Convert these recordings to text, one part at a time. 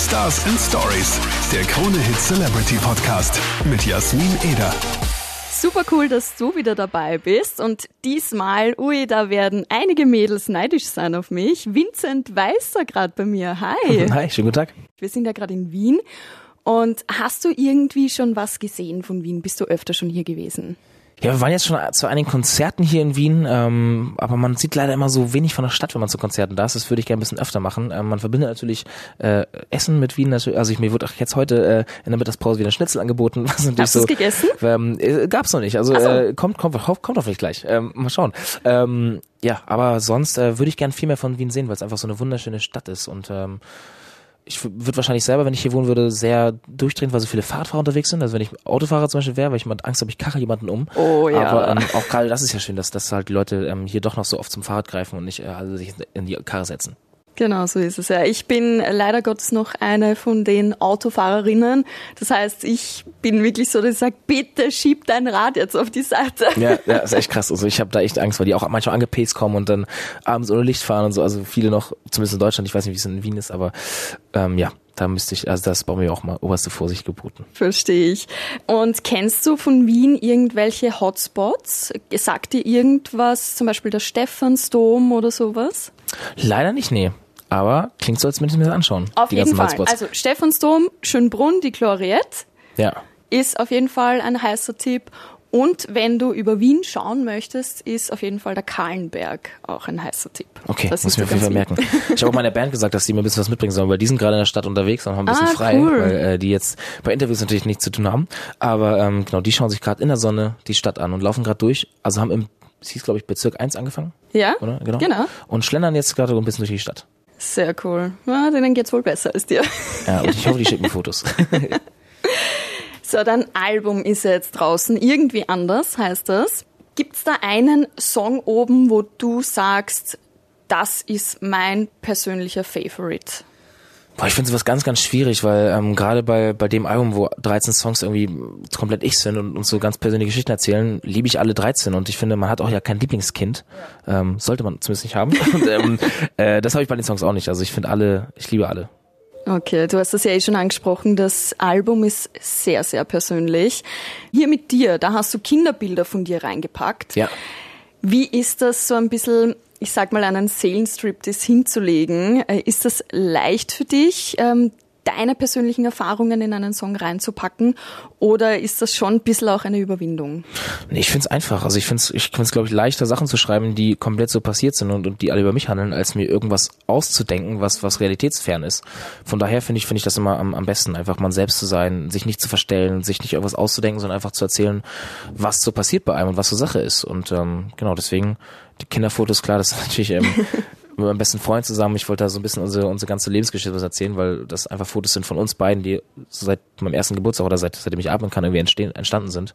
Stars and Stories, der Krone Hit Celebrity Podcast mit Jasmin Eder. Super cool, dass du wieder dabei bist. Und diesmal, ui, da werden einige Mädels neidisch sein auf mich. Vincent Weißer gerade bei mir. Hi. Hi, schönen guten Tag. Wir sind ja gerade in Wien. Und hast du irgendwie schon was gesehen von Wien? Bist du öfter schon hier gewesen? Ja, wir waren jetzt schon zu einigen Konzerten hier in Wien, ähm, aber man sieht leider immer so wenig von der Stadt, wenn man zu Konzerten da ist. Das würde ich gerne ein bisschen öfter machen. Ähm, man verbindet natürlich äh, Essen mit Wien. Also ich, mir wurde auch jetzt heute äh, in der Mittagspause wieder Schnitzel angeboten. Was natürlich Hast so, gegessen? Ähm, äh, gab's noch nicht. Also so. äh, kommt, kommt, kommt, kommt hoffentlich gleich. Ähm, mal schauen. Ähm, ja, aber sonst äh, würde ich gern viel mehr von Wien sehen, weil es einfach so eine wunderschöne Stadt ist und ähm, ich würde wahrscheinlich selber, wenn ich hier wohnen würde, sehr durchdrehen, weil so viele Fahrradfahrer unterwegs sind. Also wenn ich Autofahrer zum Beispiel wäre, weil ich mal Angst habe, ich kache jemanden um. Oh ja. Aber ähm, auch gerade das ist ja schön, dass, dass halt die Leute ähm, hier doch noch so oft zum Fahrrad greifen und nicht äh, also sich in die Karre setzen. Genau, so ist es ja. Ich bin leider Gottes noch eine von den Autofahrerinnen. Das heißt, ich bin wirklich so, dass ich sage, bitte schieb dein Rad jetzt auf die Seite. Ja, ja ist echt krass. Also ich habe da echt Angst, weil die auch manchmal angepäst kommen und dann abends ohne Licht fahren und so. Also viele noch, zumindest in Deutschland, ich weiß nicht, wie es in Wien ist, aber ähm, ja, da müsste ich, also das brauchen wir auch mal oberste Vorsicht geboten. Verstehe ich. Und kennst du von Wien irgendwelche Hotspots? Sagt dir irgendwas, zum Beispiel der Stephansdom oder sowas? Leider nicht, nee. Aber klingt so, als ich mir das anschauen. Auf jeden Fall. Hotspots. Also Stephansdom, Schönbrunn, die Gloriette. Ja. Ist auf jeden Fall ein heißer Tipp. Und wenn du über Wien schauen möchtest, ist auf jeden Fall der Kahlenberg auch ein heißer Tipp. Okay, das muss ich mir auf jeden Fall merken. Ich habe auch meiner Band gesagt, dass die mir ein bisschen was mitbringen sollen, weil die sind gerade in der Stadt unterwegs und haben ein bisschen ah, frei, cool. weil äh, die jetzt bei Interviews natürlich nichts zu tun haben. Aber ähm, genau, die schauen sich gerade in der Sonne die Stadt an und laufen gerade durch. Also haben im, es hieß glaube ich Bezirk 1 angefangen. Ja, oder? Genau. genau. Und schlendern jetzt gerade ein bisschen durch die Stadt. Sehr cool. Ja, denen geht's wohl besser als dir. Ja, und ich hoffe, die schicken Fotos. so, dein Album ist ja jetzt draußen. Irgendwie anders heißt das. Gibt's da einen Song oben, wo du sagst, das ist mein persönlicher Favorite? Boah, ich finde sowas ganz, ganz schwierig, weil ähm, gerade bei, bei dem Album, wo 13 Songs irgendwie komplett ich sind und uns so ganz persönliche Geschichten erzählen, liebe ich alle 13 und ich finde, man hat auch ja kein Lieblingskind. Ähm, sollte man zumindest nicht haben. und, ähm, äh, das habe ich bei den Songs auch nicht. Also ich finde alle, ich liebe alle. Okay, du hast das ja eh schon angesprochen. Das Album ist sehr, sehr persönlich. Hier mit dir, da hast du Kinderbilder von dir reingepackt. Ja. Wie ist das so ein bisschen ich sag mal, einen Seelenstriptease hinzulegen. Äh, ist das leicht für dich, ähm, deine persönlichen Erfahrungen in einen Song reinzupacken oder ist das schon ein bisschen auch eine Überwindung? Nee, ich finde es einfach. Also ich finde es, ich find's, glaube ich, leichter, Sachen zu schreiben, die komplett so passiert sind und, und die alle über mich handeln, als mir irgendwas auszudenken, was, was realitätsfern ist. Von daher finde ich, finde ich das immer am, am besten, einfach man selbst zu sein, sich nicht zu verstellen, sich nicht irgendwas auszudenken, sondern einfach zu erzählen, was so passiert bei einem und was so Sache ist. Und ähm, genau, deswegen die Kinderfotos, klar, das ist natürlich ähm, mit meinem besten Freund zusammen. Ich wollte da so ein bisschen unsere, unsere ganze Lebensgeschichte was erzählen, weil das einfach Fotos sind von uns beiden, die so seit meinem ersten Geburtstag oder seit, seitdem ich atmen kann, irgendwie entstehen, entstanden sind.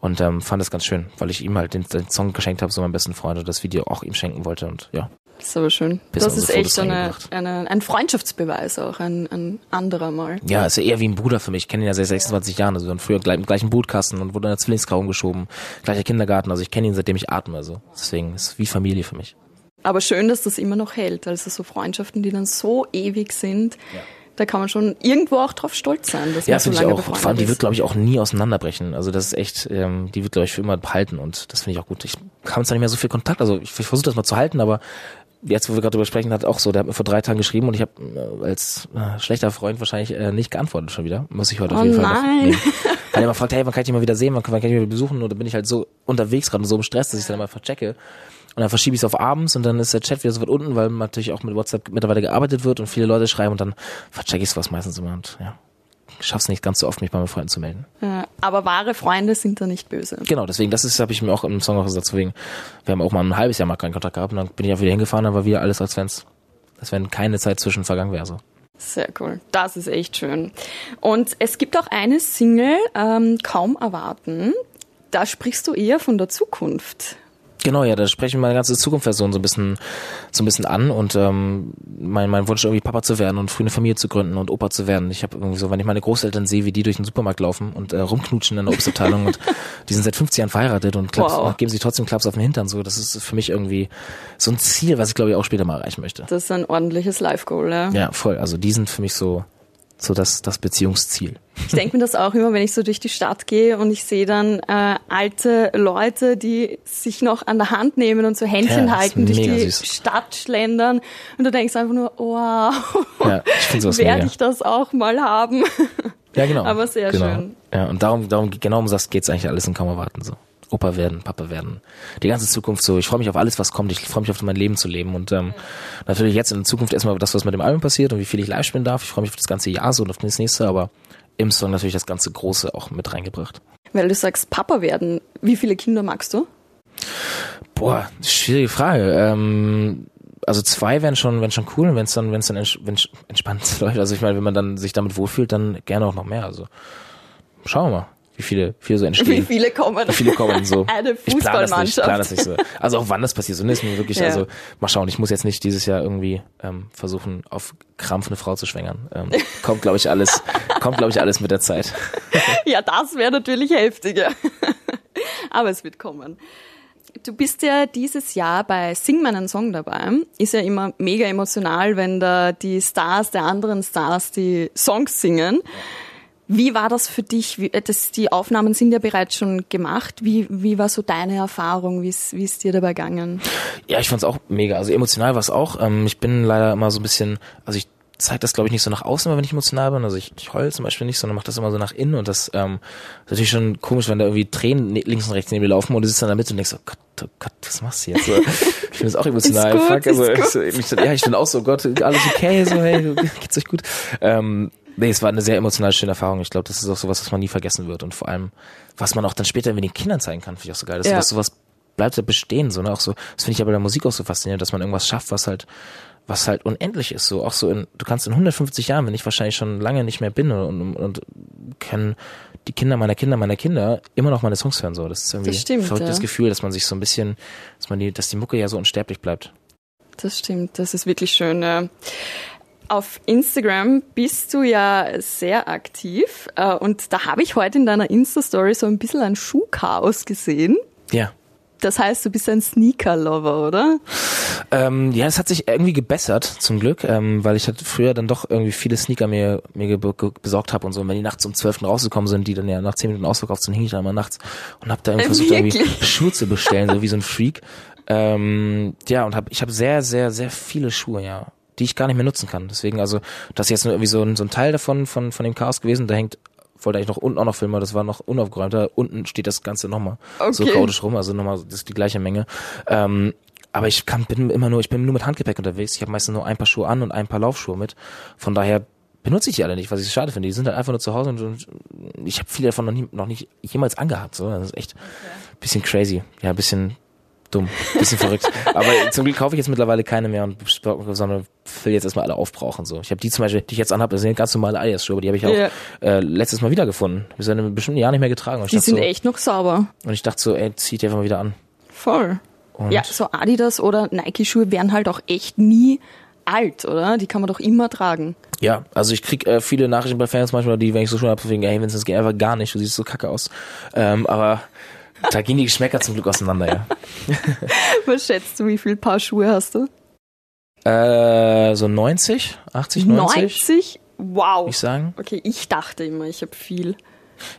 Und ähm, fand das ganz schön, weil ich ihm halt den, den Song geschenkt habe, so meinem besten Freund und das Video auch ihm schenken wollte und ja. Das ist aber schön. Das ist echt eine, eine, ein Freundschaftsbeweis auch, ein, ein anderer mal. Ja, ist ja eher wie ein Bruder für mich. Ich kenne ihn ja seit 26 Jahren. Also wir waren früher gleich, im gleichen Bootkasten und wurde in der Zwillingsgrauen geschoben. Gleicher Kindergarten. Also ich kenne ihn seitdem ich atme. Also deswegen ist es wie Familie für mich. Aber schön, dass das immer noch hält. Also so Freundschaften, die dann so ewig sind. Ja da kann man schon irgendwo auch drauf stolz sein, dass ja, man so ich auch. Vor allem, die wird, glaube ich, auch nie auseinanderbrechen. Also das ist echt, ähm, die wird, glaube ich, für immer behalten und das finde ich auch gut. Ich habe zwar nicht mehr so viel Kontakt, also ich, ich versuche das mal zu halten, aber jetzt, wo wir gerade drüber sprechen, hat auch so, der hat mir vor drei Tagen geschrieben und ich habe äh, als äh, schlechter Freund wahrscheinlich äh, nicht geantwortet schon wieder. Muss ich heute oh auf jeden nein. Fall noch nehmen. Weil er immer fragt, hey, wann kann ich dich mal wieder sehen, wann, wann kann ich dich mal besuchen? Oder bin ich halt so unterwegs gerade und so im Stress, dass ich dann immer verchecke. Und dann verschiebe ich es auf abends und dann ist der Chat wieder so weit unten, weil natürlich auch mit WhatsApp mittlerweile gearbeitet wird und viele Leute schreiben und dann verchecke ich es was meistens immer und ja schaff's nicht ganz so oft, mich bei meinen Freunden zu melden. Ja, aber wahre Freunde sind da nicht böse. Genau, deswegen, das ist, habe ich mir auch im Song auch gesagt, deswegen, wir haben auch mal ein halbes Jahr mal keinen Kontakt gehabt und dann bin ich auch wieder hingefahren, war wieder alles als Fans. Als wenn keine Zeit zwischen vergangen wäre. So. Sehr cool. Das ist echt schön. Und es gibt auch eine Single, ähm, Kaum erwarten. Da sprichst du eher von der Zukunft. Genau, ja, da sprechen wir meine ganze Zukunftsversion so ein bisschen, so ein bisschen an und ähm, mein, mein Wunsch irgendwie Papa zu werden und früh eine Familie zu gründen und Opa zu werden. Ich habe irgendwie so, wenn ich meine Großeltern sehe, wie die durch den Supermarkt laufen und äh, rumknutschen in der Obstabteilung und die sind seit 50 Jahren verheiratet und Klaps, wow. geben sich trotzdem Klaps auf den Hintern. So, das ist für mich irgendwie so ein Ziel, was ich glaube ich auch später mal erreichen möchte. Das ist ein ordentliches Life-Goal, ja. Ja, voll. Also die sind für mich so so das, das Beziehungsziel. Ich denke mir das auch immer, wenn ich so durch die Stadt gehe und ich sehe dann äh, alte Leute, die sich noch an der Hand nehmen und so Händchen Ja, halten, durch die süß. Stadt schlendern und du denkst einfach nur, wow, Ja, ich werde ich das auch mal haben. Ja, genau. Aber sehr genau. schön. Ja, und darum, darum, genau um das geht's eigentlich alles in kaum erwarten, so. Opa werden, Papa werden. Die ganze Zukunft so. Ich freue mich auf alles, was kommt. Ich freue mich auf mein Leben zu leben. Und ähm, natürlich jetzt in Zukunft erstmal das, was mit dem Album passiert und wie viel ich live spielen darf. Ich freue mich auf das ganze Jahr so und auf das nächste, aber im Song natürlich das ganze Große auch mit reingebracht. Weil du sagst, Papa werden. Wie viele Kinder magst du? Boah, schwierige Frage. Ähm, also zwei wären schon, wären schon cool, wenn es dann, wenn es dann ents wenn entspannt läuft. Also ich meine, wenn man dann sich damit wohlfühlt, dann gerne auch noch mehr. Also schauen wir mal, wie viele, viele so entstehen. Wie viele kommen? Wie viele kommen so? Eine Ich plane das nicht, ich Fußballmannschaft. plane das nicht so. Also auch wann das passiert, so ne, ist mir wirklich, Ja. also mal schauen, ich muss jetzt nicht dieses Jahr irgendwie ähm, versuchen, auf Krampf eine Frau zu schwängern. Ähm, kommt, glaube ich, alles, kommt, glaube ich, alles mit der Zeit. Ja, das wäre natürlich heftiger. Aber es wird kommen. Du bist ja dieses Jahr bei Sing meinen Song dabei. Ist ja immer mega emotional, wenn da die Stars der anderen Stars die Songs singen. Wie war das für dich? Wie, äh, das, die Aufnahmen sind ja bereits schon gemacht. Wie, wie war so deine Erfahrung? Wie ist, wie ist dir dabei gegangen? Ja, ich fand's auch mega. Also emotional war es auch. Ähm, ich bin leider immer so ein bisschen, also ich zeige das glaube ich nicht so nach außen, wenn ich emotional bin. Also ich, ich heul zum Beispiel nicht, sondern mache das immer so nach innen und das ähm, ist natürlich schon komisch, wenn da irgendwie Tränen ne- links und rechts neben dir laufen und du sitzt dann da mit und denkst so, Gott, oh Gott, was machst du jetzt? So, ich bin jetzt auch emotional. Gut, Fuck, also, ich, so- ja, ich bin auch so, Gott, alles okay, so, hey, geht's euch gut? Ähm, nee, es war eine sehr emotional schöne Erfahrung. Ich glaube, das ist auch sowas, was man nie vergessen wird und vor allem, was man auch dann später mit den Kindern zeigen kann, finde ich auch so geil. Das Ja. ist sowas bleibt ja bestehen, so, ne? Auch so, das finde ich aber bei der Musik auch so faszinierend, dass man irgendwas schafft, was halt, was halt unendlich ist, so, auch so in, du kannst in 150 Jahren, wenn ich wahrscheinlich schon lange nicht mehr bin und, und, und können die Kinder meiner Kinder meiner Kinder immer noch meine Songs hören, so. Das ist irgendwie Das stimmt, ein verrücktes ja. Gefühl, dass man sich so ein bisschen, dass man die, dass die Mucke ja so unsterblich bleibt. Das stimmt, das ist wirklich schön. ja. Auf Instagram bist du ja sehr aktiv äh, und da habe ich heute in deiner Insta-Story so ein bisschen ein Schuhchaos gesehen. Ja. Das heißt, du bist ein Sneaker-Lover, oder? Ähm, ja, es hat sich irgendwie gebessert, zum Glück, ähm, weil ich halt früher dann doch irgendwie viele Sneaker mir, mir besorgt habe und so. Und wenn die nachts um 12. rausgekommen sind, die dann ja nach 10 Minuten ausverkauft sind, hing ich da immer nachts und habe da irgendwie Äh, versucht, irgendwie wirklich? Schuhe zu bestellen, so wie so ein Freak. Ähm, ja, und hab, ich habe sehr, sehr, sehr viele Schuhe, ja, die ich gar nicht mehr nutzen kann. Deswegen, also, das ist jetzt nur irgendwie so ein, so ein Teil davon, von, von dem Chaos gewesen, da hängt wollte eigentlich noch unten auch noch filmen, aber das war noch unaufgeräumter. Unten steht das Ganze nochmal so Okay. chaotisch rum, also nochmal, das ist die gleiche Menge. Ähm, aber ich kann, bin immer nur, ich bin nur mit Handgepäck unterwegs. Ich habe meistens nur ein paar Schuhe an und ein paar Laufschuhe mit. Von daher benutze ich die alle nicht, was ich so schade finde. Die sind halt einfach nur zu Hause und, und ich habe viele davon noch, nie, noch nicht jemals angehabt. So. Das ist echt bisschen crazy. Ja, ein bisschen dumm, bisschen verrückt. Aber zum Glück kaufe ich jetzt mittlerweile keine mehr und sondern will jetzt erstmal alle aufbrauchen. So. Ich habe die zum Beispiel, die ich jetzt anhabe, das sind ganz normale Adidas-Schuhe, aber die habe ich auch Ja. äh, letztes Mal wiedergefunden. Wir sind in einem bestimmten Jahr nicht mehr getragen. Die sind so, echt noch sauber. Und ich dachte so, ey, zieh die einfach mal wieder an. Voll. Und Ja, so Adidas oder Nike-Schuhe werden halt auch echt nie alt, oder? Die kann man doch immer tragen. Ja, also ich krieg äh, viele Nachrichten bei Fans manchmal, die, wenn ich so schon habe, wegen, ey, Vincent, das geht einfach gar nicht, du siehst so kacke aus. Ähm, aber da gehen die Geschmäcker zum Glück auseinander, ja. Was schätzt du, wie viel Paar Schuhe hast du? Äh, so 90, 80, 90, 90? Wow. ich sagen. Okay, ich dachte immer, ich habe viel.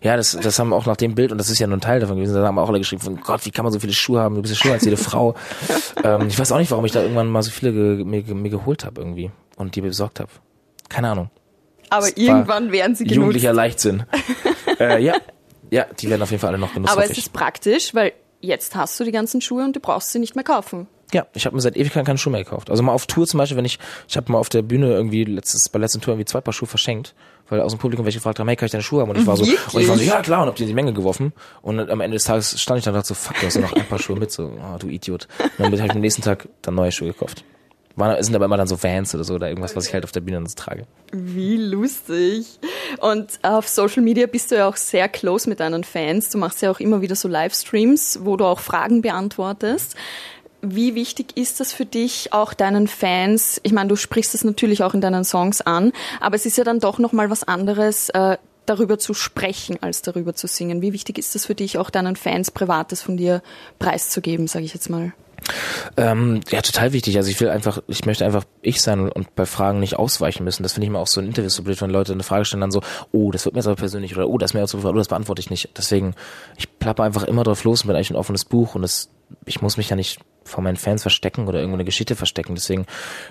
Ja, das, das haben auch nach dem Bild, und das ist ja nur ein Teil davon gewesen, da haben auch alle geschrieben, von Gott, wie kann man so viele Schuhe haben, du bist ja schlimmer als jede Frau. ähm, ich weiß auch nicht, warum ich da irgendwann mal so viele ge, mir, mir geholt habe irgendwie und die besorgt habe. Keine Ahnung. Aber Das irgendwann werden sie genutzt. Jugendlicher Leichtsinn. äh, ja, ja, die werden auf jeden Fall alle noch genutzt. Aber es ist praktisch, weil jetzt hast du die ganzen Schuhe und du brauchst sie nicht mehr kaufen. Ja, ich habe mir seit Ewigkeiten keine Schuhe mehr gekauft. Also mal auf Tour zum Beispiel, wenn ich, ich habe mal auf der Bühne irgendwie letztes, bei der letzten Tour irgendwie zwei Paar Schuhe verschenkt, weil aus dem Publikum welche gefragt haben, hey, kann ich deine Schuhe haben? Und ich war so, Wirklich? und ich war so, ja klar, und hab die in die Menge geworfen. Und am Ende des Tages stand ich dann und dachte so, fuck, du hast ja noch ein paar Schuhe mit, so, oh, du Idiot. Und dann habe ich am nächsten Tag dann neue Schuhe gekauft. Sind aber immer dann so Vans oder so, oder irgendwas, was ich halt auf der Bühne dann so trage. Wie lustig. Und auf Social Media bist du ja auch sehr close mit deinen Fans. Du machst ja auch immer wieder so Livestreams, wo du auch Fragen beantwortest. Wie wichtig ist das für dich, auch deinen Fans? Ich meine, du sprichst das natürlich auch in deinen Songs an, aber es ist ja dann doch noch mal was anderes, äh, darüber zu sprechen, als darüber zu singen. Wie wichtig ist das für dich, auch deinen Fans Privates von dir preiszugeben, sage ich jetzt mal? Ähm, ja, total wichtig. Also ich will einfach, ich möchte einfach ich sein und, und bei Fragen nicht ausweichen müssen. Das finde ich immer auch so in Interviews so blöd, wenn Leute eine Frage stellen, dann so, oh, das wird mir jetzt aber persönlich oder oh, das ist mir jetzt so, oh, das beantworte ich nicht. Deswegen, ich plappe einfach immer drauf los und bin eigentlich ein offenes Buch und das, ich muss mich ja nicht vor meinen Fans verstecken oder irgendwo eine Geschichte verstecken. Deswegen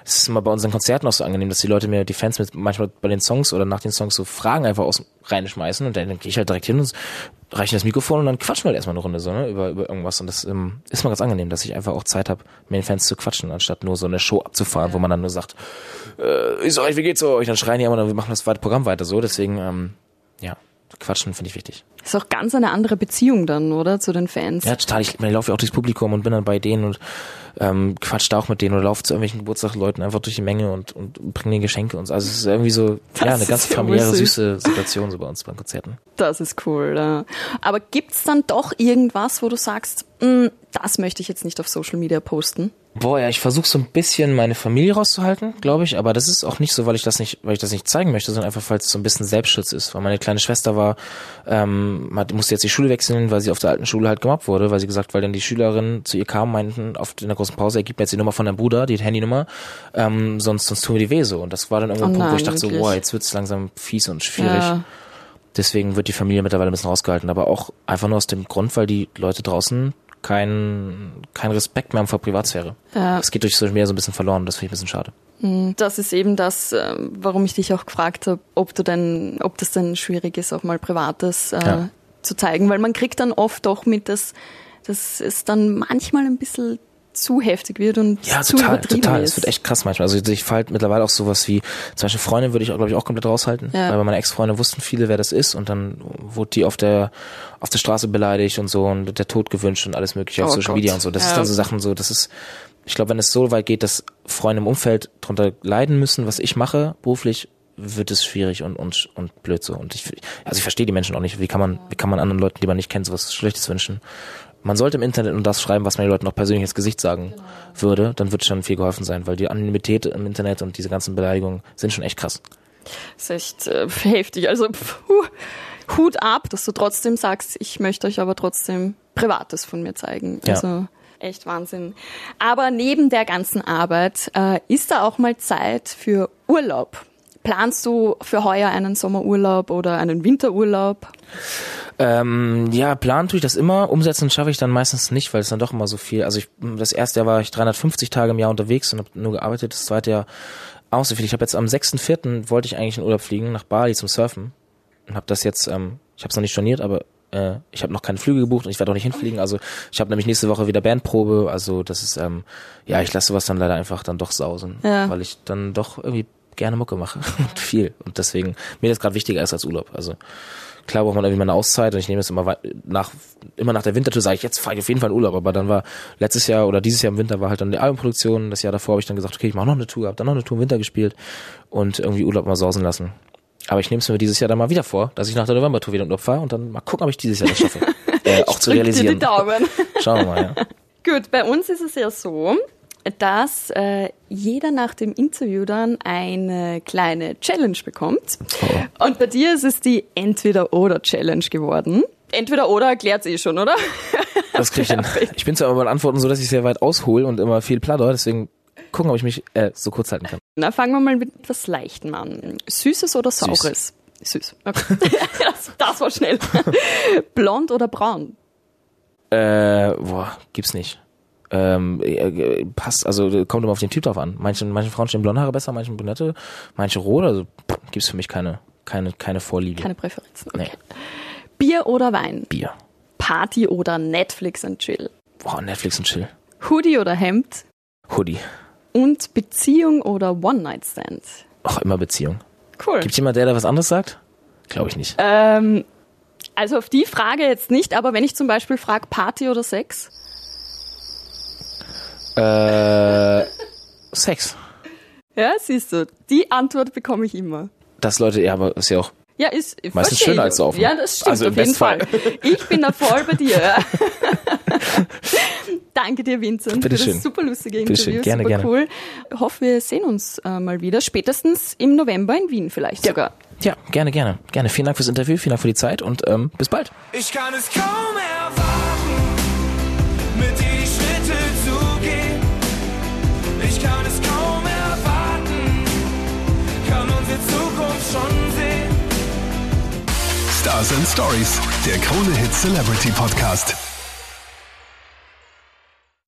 ist es immer bei unseren Konzerten auch so angenehm, dass die Leute mir, die Fans mit manchmal bei den Songs oder nach den Songs so Fragen einfach aus reinschmeißen und dann gehe ich halt direkt hin und reiche das Mikrofon und dann quatschen wir halt erstmal eine Runde so, ne, über, über irgendwas. Und das ähm, ist mal ganz angenehm, dass ich einfach auch Zeit habe, mit den Fans zu quatschen, anstatt nur so eine Show abzufahren, ja. wo man dann nur sagt, äh, ist euch, wie geht's euch? Dann schreien die immer, dann wir machen das Programm weiter so. Deswegen, ähm, ja, quatschen finde ich wichtig. Ist auch ganz eine andere Beziehung dann, oder? Zu den Fans. Ja, total. Ich, ich laufe ja auch durchs Publikum und bin dann bei denen und ähm, quatscht da auch mit denen oder lauft zu irgendwelchen Geburtstagsleuten einfach durch die Menge und, und bringt denen Geschenke und so. Also es ist irgendwie so, das ja, eine ganz familiäre, süße Situation so bei uns bei Konzerten. Das ist cool, ja. Aber gibt's dann doch irgendwas, wo du sagst, hm, das möchte ich jetzt nicht auf Social Media posten? Boah, ja, ich versuche so ein bisschen meine Familie rauszuhalten, glaube ich, aber das ist auch nicht so, weil ich das nicht, weil ich das nicht zeigen möchte, sondern einfach, weil es so ein bisschen Selbstschutz ist. Weil meine kleine Schwester war, ähm, musste jetzt die Schule wechseln, weil sie auf der alten Schule halt gemobbt wurde, weil sie gesagt, weil dann die Schülerinnen zu ihr kamen, meinten, auf in der großen Pause, er gibt mir jetzt die Nummer von deinem Bruder, die Handynummer, ähm, sonst, sonst tun wir die weh so. Und das war dann irgendwo oh ein Punkt, wo ich dachte wirklich? so, boah, jetzt wird's langsam fies und schwierig. Ja. Deswegen wird die Familie mittlerweile ein bisschen rausgehalten, aber auch einfach nur aus dem Grund, weil die Leute draußen kein, kein Respekt mehr haben vor Privatsphäre. Ja. Das geht durch Social Media so ein bisschen verloren, das finde ich ein bisschen schade. Hm, das ist eben das, äh, warum ich dich auch gefragt habe, ob du denn, ob das denn schwierig ist, auch mal Privates äh, ja. zu zeigen, weil man kriegt dann oft doch mit, dass, dass es dann manchmal ein bisschen zu heftig wird und ja, zu total, übertrieben total. ist. Es wird echt krass manchmal. Also ich fall mittlerweile auch sowas wie, zum Beispiel Freundin würde ich, glaube ich, auch komplett raushalten. Ja. Weil bei meiner Ex-Freundin wussten viele, wer das ist und dann wurde die auf der auf der Straße beleidigt und so und der Tod gewünscht und alles mögliche oh auf Social Gott. Media und so. Das ja. ist dann so Sachen so, das ist, ich glaube, wenn es so weit geht, dass Freunde im Umfeld drunter leiden müssen, was ich mache, beruflich, wird es schwierig und, und, und blöd so. Und ich, also ich verstehe die Menschen auch nicht. Wie kann man, wie kann man anderen Leuten, die man nicht kennt, sowas Schlechtes wünschen? Man sollte im Internet nur das schreiben, was man den Leuten auch persönlich ins Gesicht sagen genau. würde, dann wird schon viel geholfen sein, weil die Anonymität im Internet und diese ganzen Beleidigungen sind schon echt krass. Das ist echt äh, heftig. Also puh, Hut ab, dass du trotzdem sagst, ich möchte euch aber trotzdem Privates von mir zeigen. Ja. Also echt Wahnsinn. Aber neben der ganzen Arbeit äh, ist da auch mal Zeit für Urlaub. Planst du für heuer einen Sommerurlaub oder einen Winterurlaub? Ähm, ja, planen tue ich das immer. Umsetzen schaffe ich dann meistens nicht, weil es dann doch immer so viel. Also ich, das erste Jahr war ich 350 Tage im Jahr unterwegs und habe nur gearbeitet. Das zweite Jahr auch so viel. Ich habe jetzt am 6.4. wollte ich eigentlich in Urlaub fliegen nach Bali zum Surfen und habe das jetzt. Ähm, ich habe es noch nicht storniert, aber äh, ich habe noch keine Flüge gebucht und ich werde auch nicht hinfliegen. Also ich habe nämlich nächste Woche wieder Bandprobe. Also das ist ähm, ja, ich lasse sowas dann leider einfach dann doch sausen, ja. weil ich dann doch irgendwie gerne Mucke mache und viel. Und deswegen, mir das gerade wichtiger ist als Urlaub. Also klar braucht man irgendwie mal eine Auszeit und ich nehme das immer nach, immer nach der Wintertour sage ich, jetzt fahre ich auf jeden Fall in Urlaub. Aber dann war letztes Jahr oder dieses Jahr im Winter war halt dann die Albumproduktion. Das Jahr davor habe ich dann gesagt, okay, ich mache noch eine Tour, habe dann noch eine Tour im Winter gespielt und irgendwie Urlaub mal sausen lassen. Aber ich nehme es mir dieses Jahr dann mal wieder vor, dass ich nach der Novembertour wieder in Urlaub fahre und dann mal gucken, ob ich dieses Jahr das schaffe. äh, auch zu realisieren. Schauen wir mal, ja. Gut, bei uns ist es ja so, dass äh, jeder nach dem Interview dann eine kleine Challenge bekommt. Oh. Und bei dir ist es die Entweder-Oder-Challenge geworden. Entweder-Oder erklärt eh schon, oder? Das krieg ich hin. Ich bin zwar immer bei Antworten so, dass ich sehr weit aushole und immer viel pladder, deswegen gucken, ob ich mich äh, so kurz halten kann. Na, fangen wir mal mit etwas Leichtem an. Süßes oder Saures? Süß. Süß. Okay. das, das war schnell. Blond oder braun? Äh, boah, gibt's nicht ähm, äh, passt, also kommt immer auf den Typ drauf an. Manche, manche Frauen stehen blonde Haare besser, manche brünette, manche rot, also gibt's für mich keine, keine, keine Vorliebe. Keine Präferenzen. Okay. Nee. Bier oder Wein? Bier. Party oder Netflix und Chill? Boah, Netflix und Chill. Hoodie oder Hemd? Hoodie. Und Beziehung oder One-Night-Stand? Ach, immer Beziehung. Cool. Gibt jemand, der da was anderes sagt? Glaube ich nicht. Ähm, also auf die Frage jetzt nicht, aber wenn ich zum Beispiel frage Party oder Sex? Äh, Sex. Ja, siehst du, die Antwort bekomme ich immer. Das Leute, ja, aber ist ja auch ja, ist meistens schöner als saufen. Ja, das stimmt also auf jeden Fall. Fall. Ich bin da voll bei dir. Ja. Danke dir, Vincent, Bitte für schön. das super lustige Interview. Schön. Gerne, super gerne. cool. Ich hoffe, wir sehen uns äh, mal wieder, spätestens im November in Wien vielleicht ja. sogar. Ja, gerne, gerne. Gerne. Vielen Dank fürs Interview, vielen Dank für die Zeit und ähm, bis bald. Ich kann es kaum erwarten, schon sehen. Stars and Stories, der Krone Hit Celebrity Podcast.